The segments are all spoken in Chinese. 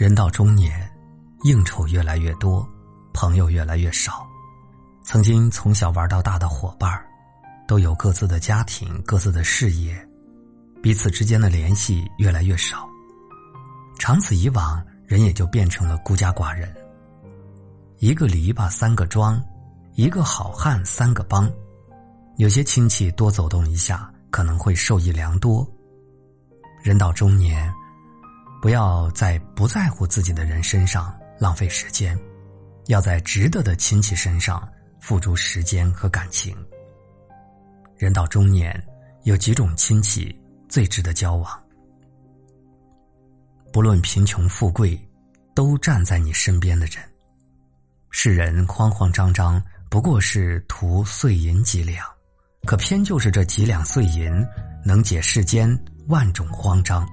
人到中年，应酬越来越多，朋友越来越少。曾经从小玩到大的伙伴，都有各自的家庭、各自的事业，彼此之间的联系越来越少。长此以往，人也就变成了孤家寡人。一个篱笆三个桩，一个好汉三个帮。有些亲戚多走动一下，可能会受益良多。人到中年，不要在不在乎自己的人身上浪费时间，要在值得的亲戚身上付出时间和感情。人到中年，有几种亲戚最值得交往，不论贫穷富贵，都站在你身边的人。世人慌慌张张，不过是图碎银几两，可偏就是这几两碎银，能解世间。万种慌张，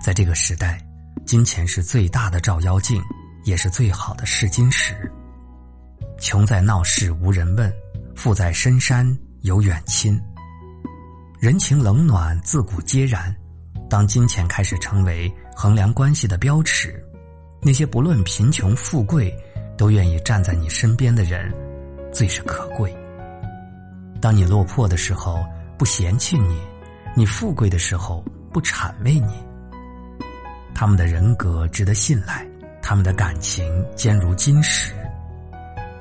在这个时代，金钱是最大的照妖镜，也是最好的试金石。穷在闹市无人问，富在深山有远亲。人情冷暖自古皆然，当金钱开始成为衡量关系的标尺，那些不论贫穷富贵，都愿意站在你身边的人，最是可贵。当你落魄的时候，不嫌弃你。你富贵的时候不谄媚你，他们的人格值得信赖，他们的感情坚如金石。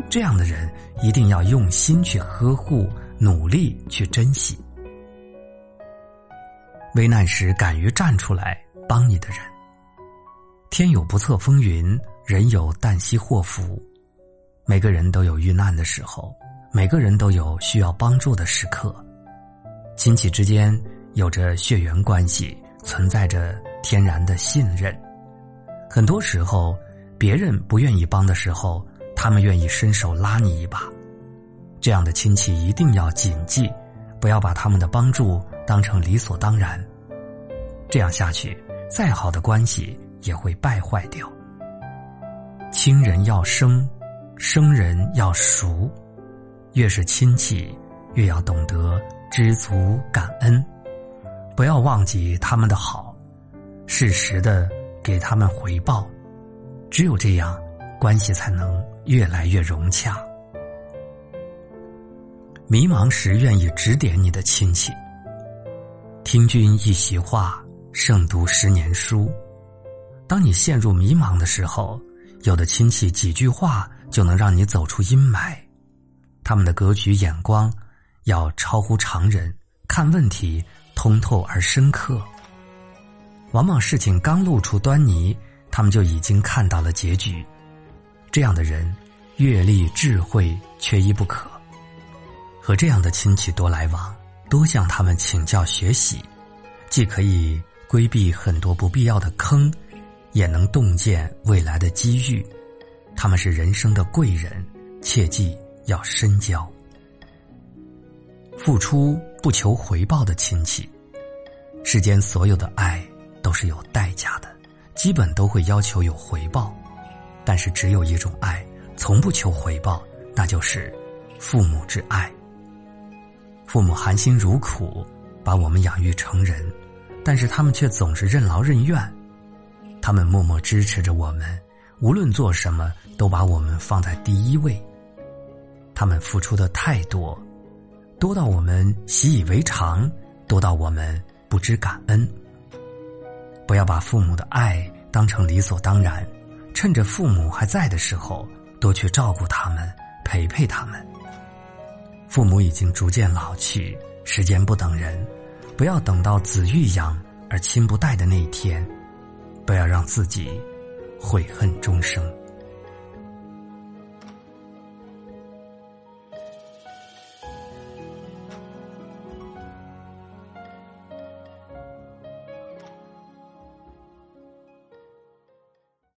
这样的人一定要用心去呵护，努力去珍惜。危难时敢于站出来帮你的人。天有不测风云，人有旦夕祸福。每个人都有遇难的时候，每个人都有需要帮助的时刻。亲戚之间。有着血缘关系，存在着天然的信任。很多时候，别人不愿意帮的时候，他们愿意伸手拉你一把。这样的亲戚一定要谨记，不要把他们的帮助当成理所当然。这样下去，再好的关系也会败坏掉。亲人要生，生人要熟，越是亲戚，越要懂得知足感恩。不要忘记他们的好，适时的给他们回报，只有这样，关系才能越来越融洽。迷茫时愿意指点你的亲戚，听君一席话，胜读十年书。当你陷入迷茫的时候，有的亲戚几句话就能让你走出阴霾，他们的格局眼光要超乎常人，看问题。通透而深刻，往往事情刚露出端倪，他们就已经看到了结局。这样的人，阅历智慧缺一不可。和这样的亲戚多来往，多向他们请教学习，既可以规避很多不必要的坑，也能洞见未来的机遇。他们是人生的贵人，切记要深交。付出不求回报的亲戚，世间所有的爱都是有代价的，基本都会要求有回报。但是只有一种爱，从不求回报，那就是父母之爱。父母含辛茹苦把我们养育成人，但是他们却总是任劳任怨。他们默默支持着我们，无论做什么都把我们放在第一位。他们付出的太多。多到我们习以为常，多到我们不知感恩。不要把父母的爱当成理所当然，趁着父母还在的时候，多去照顾他们，陪陪他们。父母已经逐渐老去，时间不等人，不要等到子欲养而亲不待的那一天，不要让自己悔恨终生。